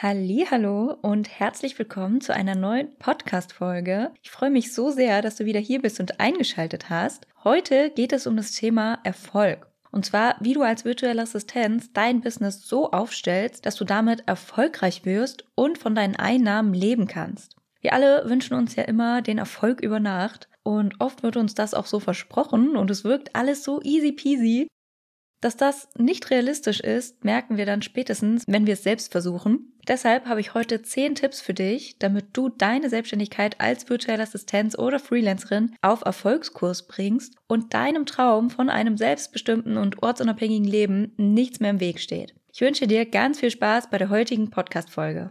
Hallo und herzlich willkommen zu einer neuen Podcast Folge. Ich freue mich so sehr, dass du wieder hier bist und eingeschaltet hast. Heute geht es um das Thema Erfolg. Und zwar, wie du als virtuelle Assistenz dein Business so aufstellst, dass du damit erfolgreich wirst und von deinen Einnahmen leben kannst. Wir alle wünschen uns ja immer den Erfolg über Nacht und oft wird uns das auch so versprochen und es wirkt alles so easy peasy. Dass das nicht realistisch ist, merken wir dann spätestens, wenn wir es selbst versuchen. Deshalb habe ich heute 10 Tipps für dich, damit du deine Selbstständigkeit als virtuelle Assistenz oder Freelancerin auf Erfolgskurs bringst und deinem Traum von einem selbstbestimmten und ortsunabhängigen Leben nichts mehr im Weg steht. Ich wünsche dir ganz viel Spaß bei der heutigen Podcast-Folge.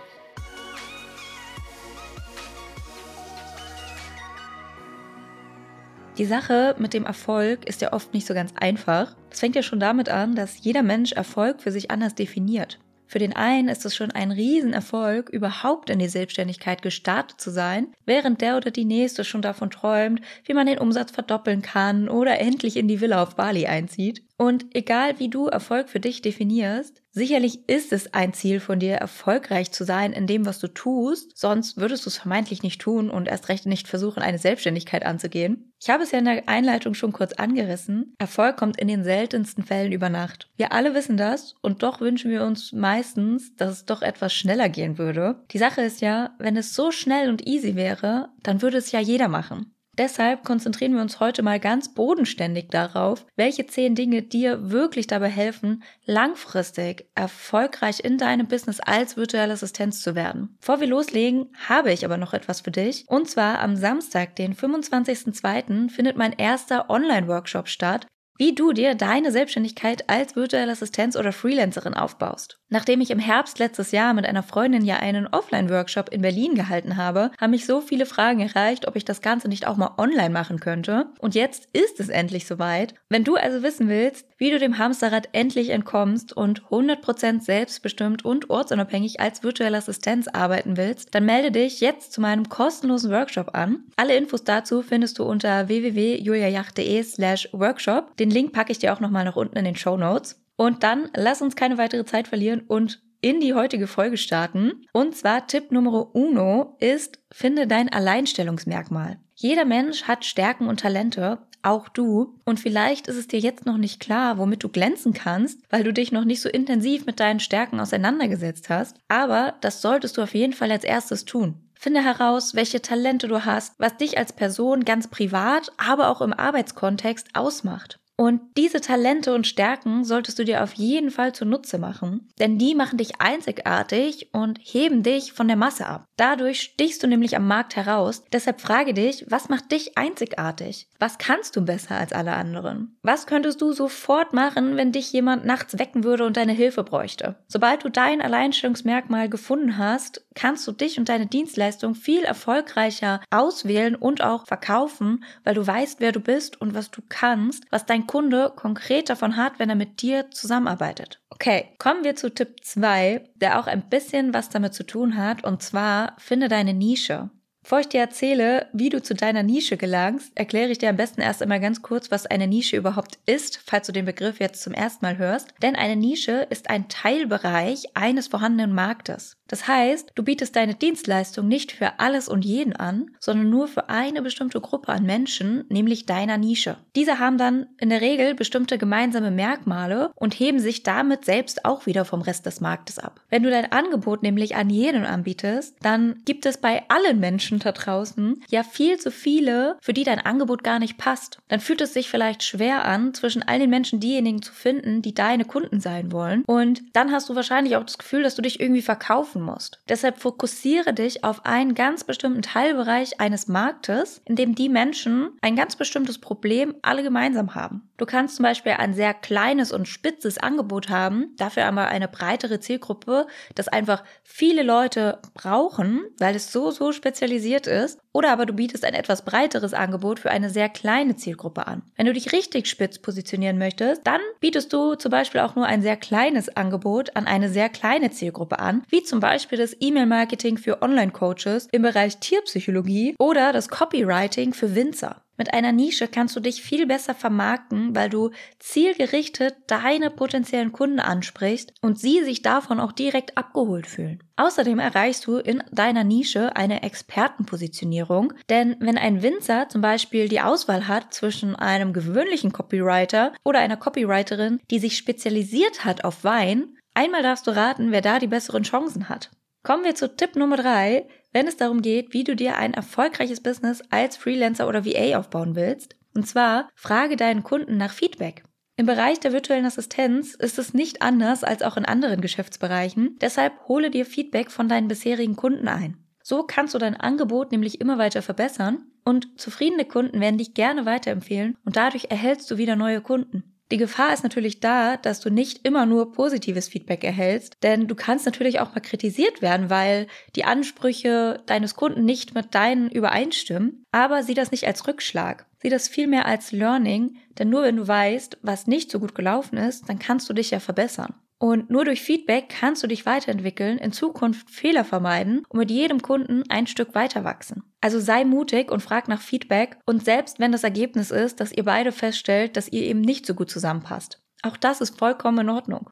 Die Sache mit dem Erfolg ist ja oft nicht so ganz einfach. Das fängt ja schon damit an, dass jeder Mensch Erfolg für sich anders definiert. Für den einen ist es schon ein Riesenerfolg, überhaupt in die Selbstständigkeit gestartet zu sein, während der oder die nächste schon davon träumt, wie man den Umsatz verdoppeln kann oder endlich in die Villa auf Bali einzieht. Und egal wie du Erfolg für dich definierst, sicherlich ist es ein Ziel von dir, erfolgreich zu sein in dem, was du tust, sonst würdest du es vermeintlich nicht tun und erst recht nicht versuchen, eine Selbstständigkeit anzugehen. Ich habe es ja in der Einleitung schon kurz angerissen. Erfolg kommt in den seltensten Fällen über Nacht. Wir alle wissen das und doch wünschen wir uns meistens, dass es doch etwas schneller gehen würde. Die Sache ist ja, wenn es so schnell und easy wäre, dann würde es ja jeder machen. Deshalb konzentrieren wir uns heute mal ganz bodenständig darauf, welche zehn Dinge dir wirklich dabei helfen, langfristig erfolgreich in deinem Business als virtuelle Assistenz zu werden. Bevor wir loslegen, habe ich aber noch etwas für dich. Und zwar am Samstag, den 25.02., findet mein erster Online-Workshop statt, wie du dir deine Selbstständigkeit als virtuelle Assistenz oder Freelancerin aufbaust. Nachdem ich im Herbst letztes Jahr mit einer Freundin ja einen Offline-Workshop in Berlin gehalten habe, haben mich so viele Fragen erreicht, ob ich das Ganze nicht auch mal online machen könnte. Und jetzt ist es endlich soweit. Wenn du also wissen willst, wie du dem Hamsterrad endlich entkommst und 100% selbstbestimmt und ortsunabhängig als virtuelle Assistenz arbeiten willst, dann melde dich jetzt zu meinem kostenlosen Workshop an. Alle Infos dazu findest du unter www.juliajacht.de slash workshop. Den Link packe ich dir auch nochmal nach unten in den Show Notes. Und dann lass uns keine weitere Zeit verlieren und in die heutige Folge starten. Und zwar Tipp Nummer uno ist, finde dein Alleinstellungsmerkmal. Jeder Mensch hat Stärken und Talente, auch du. Und vielleicht ist es dir jetzt noch nicht klar, womit du glänzen kannst, weil du dich noch nicht so intensiv mit deinen Stärken auseinandergesetzt hast. Aber das solltest du auf jeden Fall als erstes tun. Finde heraus, welche Talente du hast, was dich als Person ganz privat, aber auch im Arbeitskontext ausmacht. Und diese Talente und Stärken solltest du dir auf jeden Fall zunutze machen, denn die machen dich einzigartig und heben dich von der Masse ab. Dadurch stichst du nämlich am Markt heraus. Deshalb frage dich, was macht dich einzigartig? Was kannst du besser als alle anderen? Was könntest du sofort machen, wenn dich jemand nachts wecken würde und deine Hilfe bräuchte? Sobald du dein Alleinstellungsmerkmal gefunden hast, kannst du dich und deine Dienstleistung viel erfolgreicher auswählen und auch verkaufen, weil du weißt, wer du bist und was du kannst, was dein Kunde konkret davon hat, wenn er mit dir zusammenarbeitet. Okay, kommen wir zu Tipp 2, der auch ein bisschen was damit zu tun hat, und zwar finde deine Nische. Bevor ich dir erzähle, wie du zu deiner Nische gelangst, erkläre ich dir am besten erst einmal ganz kurz, was eine Nische überhaupt ist, falls du den Begriff jetzt zum ersten Mal hörst. Denn eine Nische ist ein Teilbereich eines vorhandenen Marktes. Das heißt, du bietest deine Dienstleistung nicht für alles und jeden an, sondern nur für eine bestimmte Gruppe an Menschen, nämlich deiner Nische. Diese haben dann in der Regel bestimmte gemeinsame Merkmale und heben sich damit selbst auch wieder vom Rest des Marktes ab. Wenn du dein Angebot nämlich an jeden anbietest, dann gibt es bei allen Menschen da draußen ja viel zu viele, für die dein Angebot gar nicht passt. Dann fühlt es sich vielleicht schwer an, zwischen all den Menschen diejenigen zu finden, die deine Kunden sein wollen. Und dann hast du wahrscheinlich auch das Gefühl, dass du dich irgendwie verkaufen musst. Deshalb fokussiere dich auf einen ganz bestimmten Teilbereich eines Marktes, in dem die Menschen ein ganz bestimmtes Problem alle gemeinsam haben. Du kannst zum Beispiel ein sehr kleines und spitzes Angebot haben, dafür aber eine breitere Zielgruppe, das einfach viele Leute brauchen, weil es so, so spezialisiert ist. Oder aber du bietest ein etwas breiteres Angebot für eine sehr kleine Zielgruppe an. Wenn du dich richtig spitz positionieren möchtest, dann bietest du zum Beispiel auch nur ein sehr kleines Angebot an eine sehr kleine Zielgruppe an, wie zum Beispiel das E-Mail-Marketing für Online-Coaches im Bereich Tierpsychologie oder das Copywriting für Winzer. Mit einer Nische kannst du dich viel besser vermarkten, weil du zielgerichtet deine potenziellen Kunden ansprichst und sie sich davon auch direkt abgeholt fühlen. Außerdem erreichst du in deiner Nische eine Expertenpositionierung, denn wenn ein Winzer zum Beispiel die Auswahl hat zwischen einem gewöhnlichen Copywriter oder einer Copywriterin, die sich spezialisiert hat auf Wein, einmal darfst du raten, wer da die besseren Chancen hat. Kommen wir zu Tipp Nummer drei, wenn es darum geht, wie du dir ein erfolgreiches Business als Freelancer oder VA aufbauen willst. Und zwar frage deinen Kunden nach Feedback. Im Bereich der virtuellen Assistenz ist es nicht anders als auch in anderen Geschäftsbereichen. Deshalb hole dir Feedback von deinen bisherigen Kunden ein. So kannst du dein Angebot nämlich immer weiter verbessern und zufriedene Kunden werden dich gerne weiterempfehlen und dadurch erhältst du wieder neue Kunden. Die Gefahr ist natürlich da, dass du nicht immer nur positives Feedback erhältst, denn du kannst natürlich auch mal kritisiert werden, weil die Ansprüche deines Kunden nicht mit deinen übereinstimmen. Aber sieh das nicht als Rückschlag. Sieh das vielmehr als Learning, denn nur wenn du weißt, was nicht so gut gelaufen ist, dann kannst du dich ja verbessern. Und nur durch Feedback kannst du dich weiterentwickeln, in Zukunft Fehler vermeiden und mit jedem Kunden ein Stück weiter wachsen. Also sei mutig und frag nach Feedback und selbst wenn das Ergebnis ist, dass ihr beide feststellt, dass ihr eben nicht so gut zusammenpasst. Auch das ist vollkommen in Ordnung.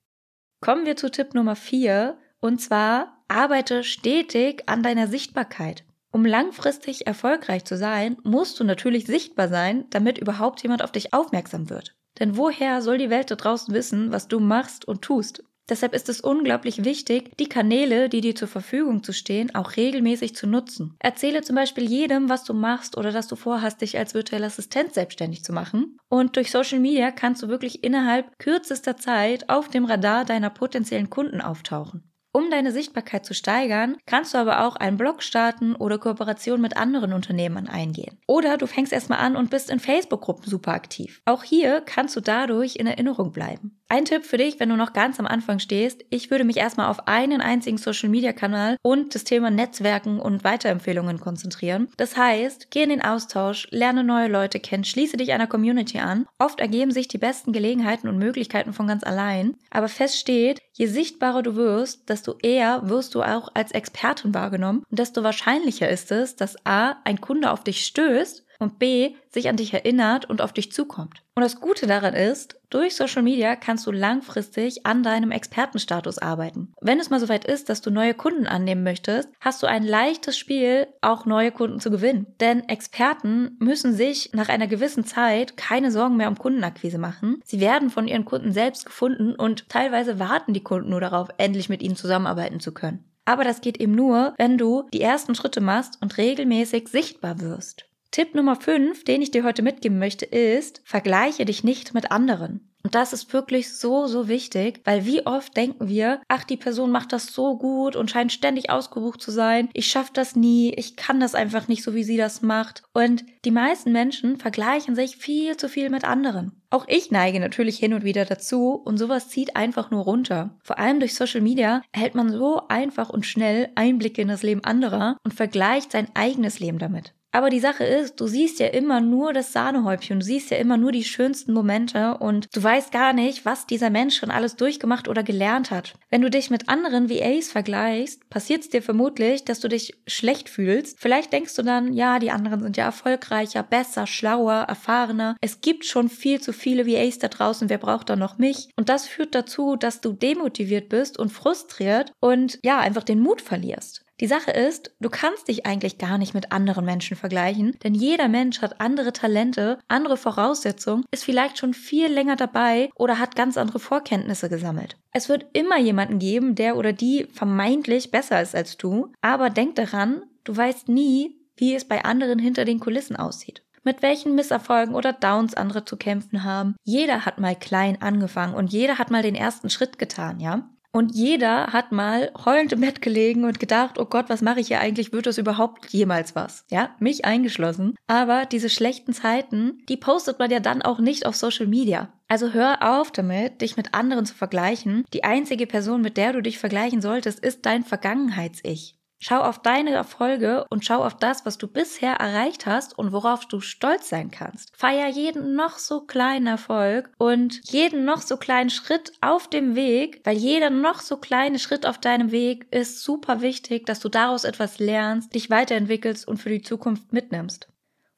Kommen wir zu Tipp Nummer 4 und zwar arbeite stetig an deiner Sichtbarkeit. Um langfristig erfolgreich zu sein, musst du natürlich sichtbar sein, damit überhaupt jemand auf dich aufmerksam wird. Denn woher soll die Welt da draußen wissen, was du machst und tust? Deshalb ist es unglaublich wichtig, die Kanäle, die dir zur Verfügung zu stehen, auch regelmäßig zu nutzen. Erzähle zum Beispiel jedem, was du machst oder dass du vorhast, dich als virtuelle Assistent selbstständig zu machen. Und durch Social Media kannst du wirklich innerhalb kürzester Zeit auf dem Radar deiner potenziellen Kunden auftauchen. Um deine Sichtbarkeit zu steigern, kannst du aber auch einen Blog starten oder Kooperation mit anderen Unternehmern eingehen. Oder du fängst erstmal an und bist in Facebook-Gruppen super aktiv. Auch hier kannst du dadurch in Erinnerung bleiben. Ein Tipp für dich, wenn du noch ganz am Anfang stehst, ich würde mich erstmal auf einen einzigen Social-Media-Kanal und das Thema Netzwerken und Weiterempfehlungen konzentrieren. Das heißt, geh in den Austausch, lerne neue Leute kennen, schließe dich einer Community an. Oft ergeben sich die besten Gelegenheiten und Möglichkeiten von ganz allein. Aber fest steht, je sichtbarer du wirst, desto eher wirst du auch als Expertin wahrgenommen und desto wahrscheinlicher ist es, dass A, ein Kunde auf dich stößt und B, sich an dich erinnert und auf dich zukommt. Und das Gute daran ist, durch Social Media kannst du langfristig an deinem Expertenstatus arbeiten. Wenn es mal soweit ist, dass du neue Kunden annehmen möchtest, hast du ein leichtes Spiel, auch neue Kunden zu gewinnen. Denn Experten müssen sich nach einer gewissen Zeit keine Sorgen mehr um Kundenakquise machen. Sie werden von ihren Kunden selbst gefunden und teilweise warten die Kunden nur darauf, endlich mit ihnen zusammenarbeiten zu können. Aber das geht eben nur, wenn du die ersten Schritte machst und regelmäßig sichtbar wirst. Tipp Nummer 5, den ich dir heute mitgeben möchte, ist, vergleiche dich nicht mit anderen. Und das ist wirklich so, so wichtig, weil wie oft denken wir, ach, die Person macht das so gut und scheint ständig ausgebucht zu sein. Ich schaffe das nie, ich kann das einfach nicht so, wie sie das macht. Und die meisten Menschen vergleichen sich viel zu viel mit anderen. Auch ich neige natürlich hin und wieder dazu und sowas zieht einfach nur runter. Vor allem durch Social Media erhält man so einfach und schnell Einblicke in das Leben anderer und vergleicht sein eigenes Leben damit. Aber die Sache ist, du siehst ja immer nur das Sahnehäubchen, du siehst ja immer nur die schönsten Momente und du weißt gar nicht, was dieser Mensch schon alles durchgemacht oder gelernt hat. Wenn du dich mit anderen VAs vergleichst, passiert es dir vermutlich, dass du dich schlecht fühlst. Vielleicht denkst du dann, ja, die anderen sind ja erfolgreicher, besser, schlauer, erfahrener. Es gibt schon viel zu viele VAs da draußen, wer braucht da noch mich? Und das führt dazu, dass du demotiviert bist und frustriert und ja, einfach den Mut verlierst. Die Sache ist, du kannst dich eigentlich gar nicht mit anderen Menschen vergleichen, denn jeder Mensch hat andere Talente, andere Voraussetzungen, ist vielleicht schon viel länger dabei oder hat ganz andere Vorkenntnisse gesammelt. Es wird immer jemanden geben, der oder die vermeintlich besser ist als du, aber denk daran, du weißt nie, wie es bei anderen hinter den Kulissen aussieht mit welchen Misserfolgen oder Downs andere zu kämpfen haben. Jeder hat mal klein angefangen und jeder hat mal den ersten Schritt getan, ja? Und jeder hat mal heulend im Bett gelegen und gedacht, oh Gott, was mache ich hier eigentlich? Wird das überhaupt jemals was? Ja, mich eingeschlossen. Aber diese schlechten Zeiten, die postet man ja dann auch nicht auf Social Media. Also hör auf damit, dich mit anderen zu vergleichen. Die einzige Person, mit der du dich vergleichen solltest, ist dein Vergangenheits-Ich. Schau auf deine Erfolge und schau auf das, was du bisher erreicht hast und worauf du stolz sein kannst. Feier jeden noch so kleinen Erfolg und jeden noch so kleinen Schritt auf dem Weg, weil jeder noch so kleine Schritt auf deinem Weg ist super wichtig, dass du daraus etwas lernst, dich weiterentwickelst und für die Zukunft mitnimmst.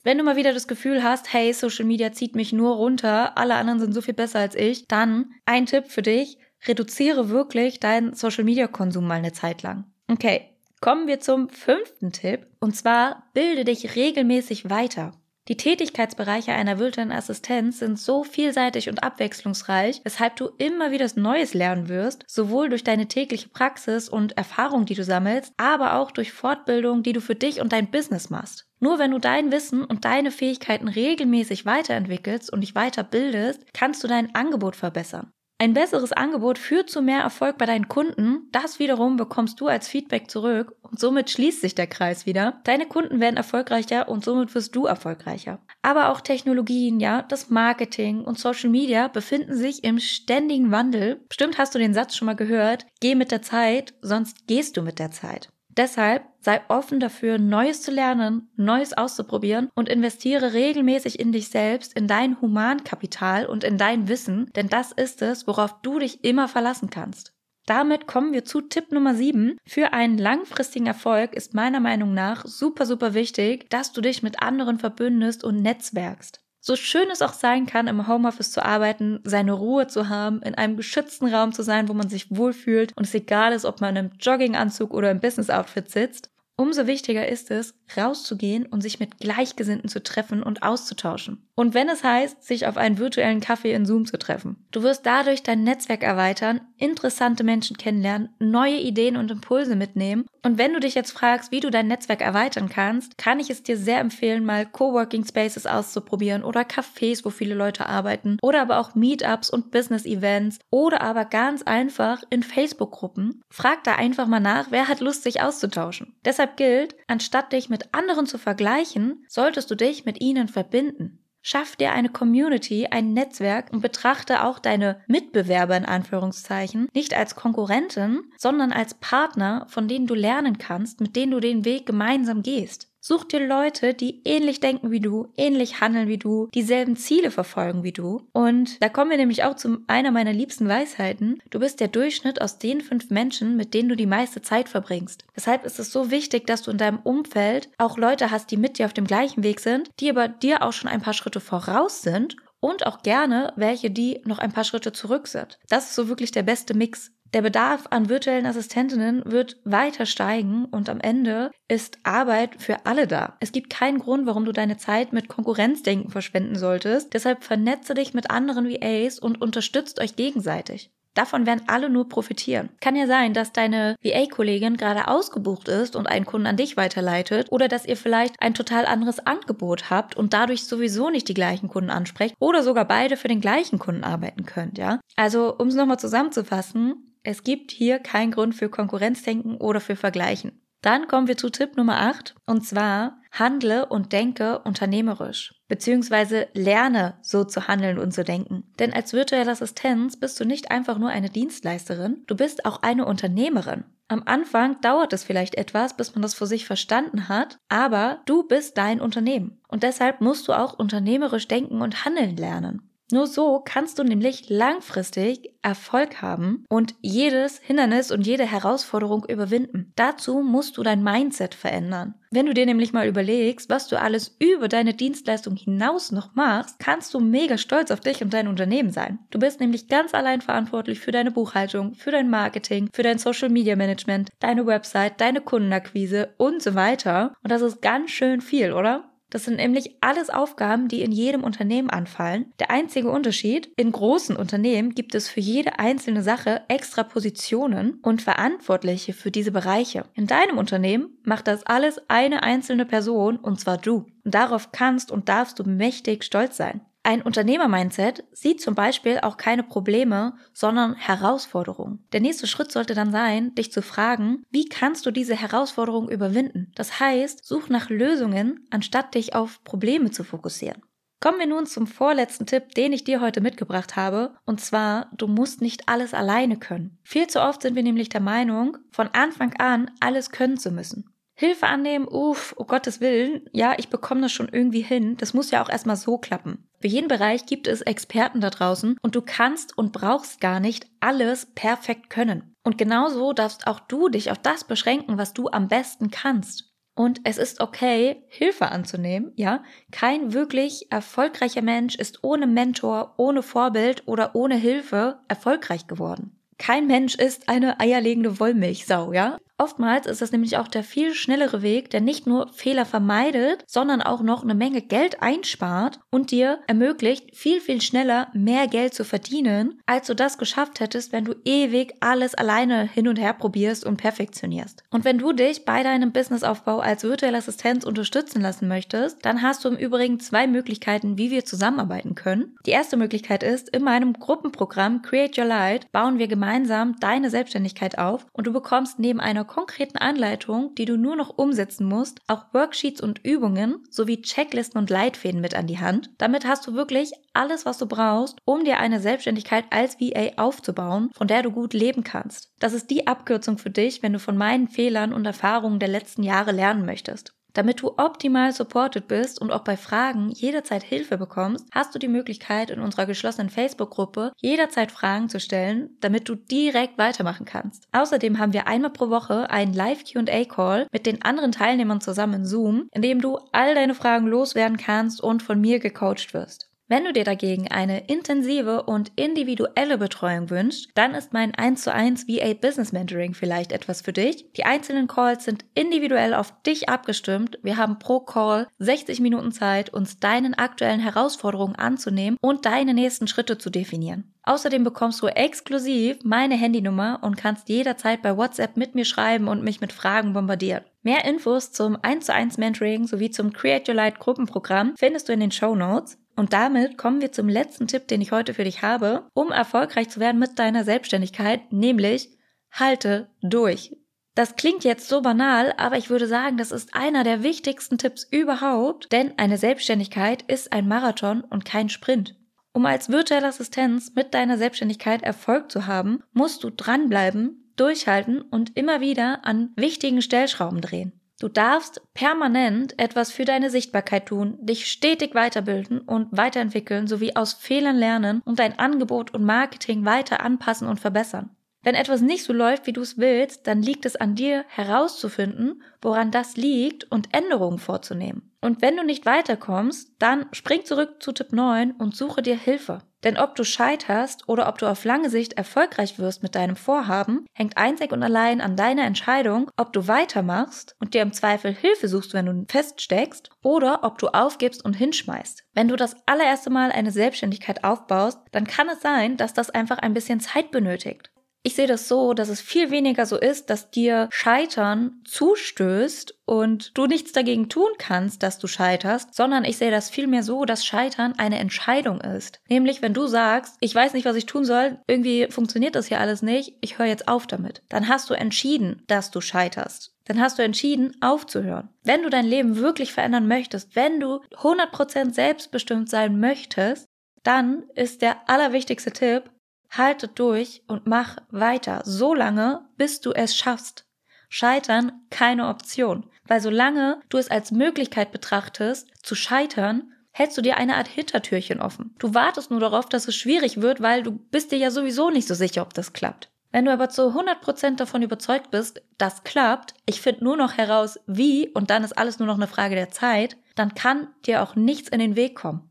Wenn du mal wieder das Gefühl hast, hey, Social Media zieht mich nur runter, alle anderen sind so viel besser als ich, dann ein Tipp für dich, reduziere wirklich deinen Social Media Konsum mal eine Zeit lang. Okay, Kommen wir zum fünften Tipp, und zwar bilde dich regelmäßig weiter. Die Tätigkeitsbereiche einer virtuellen Assistenz sind so vielseitig und abwechslungsreich, weshalb du immer wieder Neues lernen wirst, sowohl durch deine tägliche Praxis und Erfahrung, die du sammelst, aber auch durch Fortbildung, die du für dich und dein Business machst. Nur wenn du dein Wissen und deine Fähigkeiten regelmäßig weiterentwickelst und dich weiterbildest, kannst du dein Angebot verbessern. Ein besseres Angebot führt zu mehr Erfolg bei deinen Kunden. Das wiederum bekommst du als Feedback zurück und somit schließt sich der Kreis wieder. Deine Kunden werden erfolgreicher und somit wirst du erfolgreicher. Aber auch Technologien, ja, das Marketing und Social Media befinden sich im ständigen Wandel. Bestimmt hast du den Satz schon mal gehört. Geh mit der Zeit, sonst gehst du mit der Zeit. Deshalb sei offen dafür, Neues zu lernen, Neues auszuprobieren und investiere regelmäßig in dich selbst, in dein Humankapital und in dein Wissen, denn das ist es, worauf du dich immer verlassen kannst. Damit kommen wir zu Tipp Nummer 7. Für einen langfristigen Erfolg ist meiner Meinung nach super, super wichtig, dass du dich mit anderen verbündest und netzwerkst. So schön es auch sein kann, im Homeoffice zu arbeiten, seine Ruhe zu haben, in einem geschützten Raum zu sein, wo man sich wohlfühlt und es egal ist, ob man im Jogginganzug oder im Business-Outfit sitzt, Umso wichtiger ist es, rauszugehen und sich mit Gleichgesinnten zu treffen und auszutauschen. Und wenn es heißt, sich auf einen virtuellen Kaffee in Zoom zu treffen. Du wirst dadurch dein Netzwerk erweitern, interessante Menschen kennenlernen, neue Ideen und Impulse mitnehmen. Und wenn du dich jetzt fragst, wie du dein Netzwerk erweitern kannst, kann ich es dir sehr empfehlen, mal Coworking Spaces auszuprobieren oder Cafés, wo viele Leute arbeiten oder aber auch Meetups und Business Events oder aber ganz einfach in Facebook-Gruppen. Frag da einfach mal nach, wer hat Lust, sich auszutauschen. Deshalb gilt, anstatt dich mit anderen zu vergleichen, solltest du dich mit ihnen verbinden. Schaff dir eine Community, ein Netzwerk und betrachte auch deine Mitbewerber in Anführungszeichen nicht als Konkurrenten, sondern als Partner, von denen du lernen kannst, mit denen du den Weg gemeinsam gehst. Such dir Leute, die ähnlich denken wie du, ähnlich handeln wie du, dieselben Ziele verfolgen wie du. Und da kommen wir nämlich auch zu einer meiner liebsten Weisheiten. Du bist der Durchschnitt aus den fünf Menschen, mit denen du die meiste Zeit verbringst. Deshalb ist es so wichtig, dass du in deinem Umfeld auch Leute hast, die mit dir auf dem gleichen Weg sind, die aber dir auch schon ein paar Schritte voraus sind und auch gerne welche, die noch ein paar Schritte zurück sind. Das ist so wirklich der beste Mix. Der Bedarf an virtuellen Assistentinnen wird weiter steigen und am Ende ist Arbeit für alle da. Es gibt keinen Grund, warum du deine Zeit mit Konkurrenzdenken verschwenden solltest. Deshalb vernetze dich mit anderen VAs und unterstützt euch gegenseitig. Davon werden alle nur profitieren. Kann ja sein, dass deine VA-Kollegin gerade ausgebucht ist und einen Kunden an dich weiterleitet oder dass ihr vielleicht ein total anderes Angebot habt und dadurch sowieso nicht die gleichen Kunden ansprecht oder sogar beide für den gleichen Kunden arbeiten könnt, ja? Also, um es nochmal zusammenzufassen, es gibt hier keinen Grund für Konkurrenzdenken oder für Vergleichen. Dann kommen wir zu Tipp Nummer 8 und zwar handle und denke unternehmerisch beziehungsweise lerne so zu handeln und zu denken. Denn als virtuelle Assistenz bist du nicht einfach nur eine Dienstleisterin, du bist auch eine Unternehmerin. Am Anfang dauert es vielleicht etwas, bis man das für sich verstanden hat, aber du bist dein Unternehmen. Und deshalb musst du auch unternehmerisch denken und handeln lernen. Nur so kannst du nämlich langfristig Erfolg haben und jedes Hindernis und jede Herausforderung überwinden. Dazu musst du dein Mindset verändern. Wenn du dir nämlich mal überlegst, was du alles über deine Dienstleistung hinaus noch machst, kannst du mega stolz auf dich und dein Unternehmen sein. Du bist nämlich ganz allein verantwortlich für deine Buchhaltung, für dein Marketing, für dein Social Media Management, deine Website, deine Kundenakquise und so weiter. Und das ist ganz schön viel, oder? Das sind nämlich alles Aufgaben, die in jedem Unternehmen anfallen. Der einzige Unterschied, in großen Unternehmen gibt es für jede einzelne Sache extra Positionen und Verantwortliche für diese Bereiche. In deinem Unternehmen macht das alles eine einzelne Person und zwar du. Und darauf kannst und darfst du mächtig stolz sein. Ein Unternehmer-Mindset sieht zum Beispiel auch keine Probleme, sondern Herausforderungen. Der nächste Schritt sollte dann sein, dich zu fragen, wie kannst du diese Herausforderung überwinden? Das heißt, such nach Lösungen, anstatt dich auf Probleme zu fokussieren. Kommen wir nun zum vorletzten Tipp, den ich dir heute mitgebracht habe, und zwar, du musst nicht alles alleine können. Viel zu oft sind wir nämlich der Meinung, von Anfang an alles können zu müssen. Hilfe annehmen, uff, oh Gottes Willen, ja, ich bekomme das schon irgendwie hin. Das muss ja auch erstmal so klappen. Für jeden Bereich gibt es Experten da draußen und du kannst und brauchst gar nicht alles perfekt können. Und genauso darfst auch du dich auf das beschränken, was du am besten kannst. Und es ist okay, Hilfe anzunehmen, ja. Kein wirklich erfolgreicher Mensch ist ohne Mentor, ohne Vorbild oder ohne Hilfe erfolgreich geworden. Kein Mensch ist eine eierlegende Wollmilchsau, ja? Oftmals ist das nämlich auch der viel schnellere Weg, der nicht nur Fehler vermeidet, sondern auch noch eine Menge Geld einspart und dir ermöglicht, viel, viel schneller mehr Geld zu verdienen, als du das geschafft hättest, wenn du ewig alles alleine hin und her probierst und perfektionierst. Und wenn du dich bei deinem Businessaufbau als virtuelle Assistenz unterstützen lassen möchtest, dann hast du im Übrigen zwei Möglichkeiten, wie wir zusammenarbeiten können. Die erste Möglichkeit ist, in meinem Gruppenprogramm Create Your Light bauen wir gemeinsam deine Selbstständigkeit auf und du bekommst neben einer konkreten Anleitung, die du nur noch umsetzen musst, auch Worksheets und Übungen sowie Checklisten und Leitfäden mit an die Hand. Damit hast du wirklich alles, was du brauchst, um dir eine Selbstständigkeit als VA aufzubauen, von der du gut leben kannst. Das ist die Abkürzung für dich, wenn du von meinen Fehlern und Erfahrungen der letzten Jahre lernen möchtest. Damit du optimal supported bist und auch bei Fragen jederzeit Hilfe bekommst, hast du die Möglichkeit in unserer geschlossenen Facebook-Gruppe jederzeit Fragen zu stellen, damit du direkt weitermachen kannst. Außerdem haben wir einmal pro Woche einen Live Q&A-Call mit den anderen Teilnehmern zusammen in Zoom, in dem du all deine Fragen loswerden kannst und von mir gecoacht wirst. Wenn du dir dagegen eine intensive und individuelle Betreuung wünschst, dann ist mein 1 zu 1 VA Business Mentoring vielleicht etwas für dich. Die einzelnen Calls sind individuell auf dich abgestimmt. Wir haben pro Call 60 Minuten Zeit, uns deinen aktuellen Herausforderungen anzunehmen und deine nächsten Schritte zu definieren. Außerdem bekommst du exklusiv meine Handynummer und kannst jederzeit bei WhatsApp mit mir schreiben und mich mit Fragen bombardieren. Mehr Infos zum 1 zu 1 Mentoring sowie zum Create Your Light Gruppenprogramm findest du in den Show Notes. Und damit kommen wir zum letzten Tipp, den ich heute für dich habe, um erfolgreich zu werden mit deiner Selbstständigkeit, nämlich halte durch. Das klingt jetzt so banal, aber ich würde sagen, das ist einer der wichtigsten Tipps überhaupt, denn eine Selbstständigkeit ist ein Marathon und kein Sprint. Um als virtuelle Assistenz mit deiner Selbstständigkeit Erfolg zu haben, musst du dranbleiben, durchhalten und immer wieder an wichtigen Stellschrauben drehen. Du darfst permanent etwas für deine Sichtbarkeit tun, dich stetig weiterbilden und weiterentwickeln sowie aus Fehlern lernen und dein Angebot und Marketing weiter anpassen und verbessern. Wenn etwas nicht so läuft, wie du es willst, dann liegt es an dir herauszufinden, woran das liegt und Änderungen vorzunehmen. Und wenn du nicht weiterkommst, dann spring zurück zu Tipp 9 und suche dir Hilfe. Denn ob du scheiterst oder ob du auf lange Sicht erfolgreich wirst mit deinem Vorhaben, hängt einzig und allein an deiner Entscheidung, ob du weitermachst und dir im Zweifel Hilfe suchst, wenn du feststeckst, oder ob du aufgibst und hinschmeißt. Wenn du das allererste Mal eine Selbstständigkeit aufbaust, dann kann es sein, dass das einfach ein bisschen Zeit benötigt. Ich sehe das so, dass es viel weniger so ist, dass dir Scheitern zustößt und du nichts dagegen tun kannst, dass du scheiterst, sondern ich sehe das vielmehr so, dass Scheitern eine Entscheidung ist. Nämlich, wenn du sagst, ich weiß nicht, was ich tun soll, irgendwie funktioniert das hier alles nicht, ich höre jetzt auf damit. Dann hast du entschieden, dass du scheiterst. Dann hast du entschieden, aufzuhören. Wenn du dein Leben wirklich verändern möchtest, wenn du 100% selbstbestimmt sein möchtest, dann ist der allerwichtigste Tipp, Halte durch und mach weiter, so lange, bis du es schaffst. Scheitern keine Option, weil solange du es als Möglichkeit betrachtest, zu scheitern, hältst du dir eine Art Hintertürchen offen. Du wartest nur darauf, dass es schwierig wird, weil du bist dir ja sowieso nicht so sicher, ob das klappt. Wenn du aber zu 100% davon überzeugt bist, das klappt, ich finde nur noch heraus, wie, und dann ist alles nur noch eine Frage der Zeit, dann kann dir auch nichts in den Weg kommen.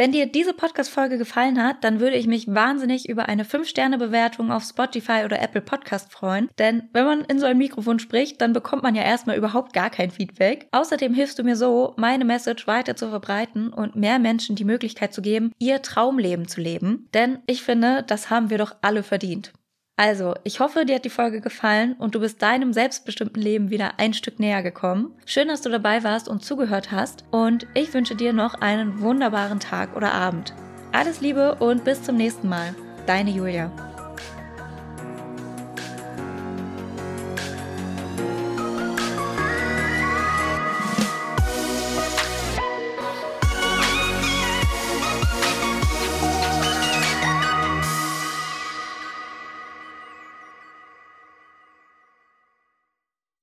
Wenn dir diese Podcast-Folge gefallen hat, dann würde ich mich wahnsinnig über eine 5-Sterne-Bewertung auf Spotify oder Apple Podcast freuen. Denn wenn man in so ein Mikrofon spricht, dann bekommt man ja erstmal überhaupt gar kein Feedback. Außerdem hilfst du mir so, meine Message weiter zu verbreiten und mehr Menschen die Möglichkeit zu geben, ihr Traumleben zu leben. Denn ich finde, das haben wir doch alle verdient. Also, ich hoffe, dir hat die Folge gefallen und du bist deinem selbstbestimmten Leben wieder ein Stück näher gekommen. Schön, dass du dabei warst und zugehört hast und ich wünsche dir noch einen wunderbaren Tag oder Abend. Alles Liebe und bis zum nächsten Mal. Deine Julia.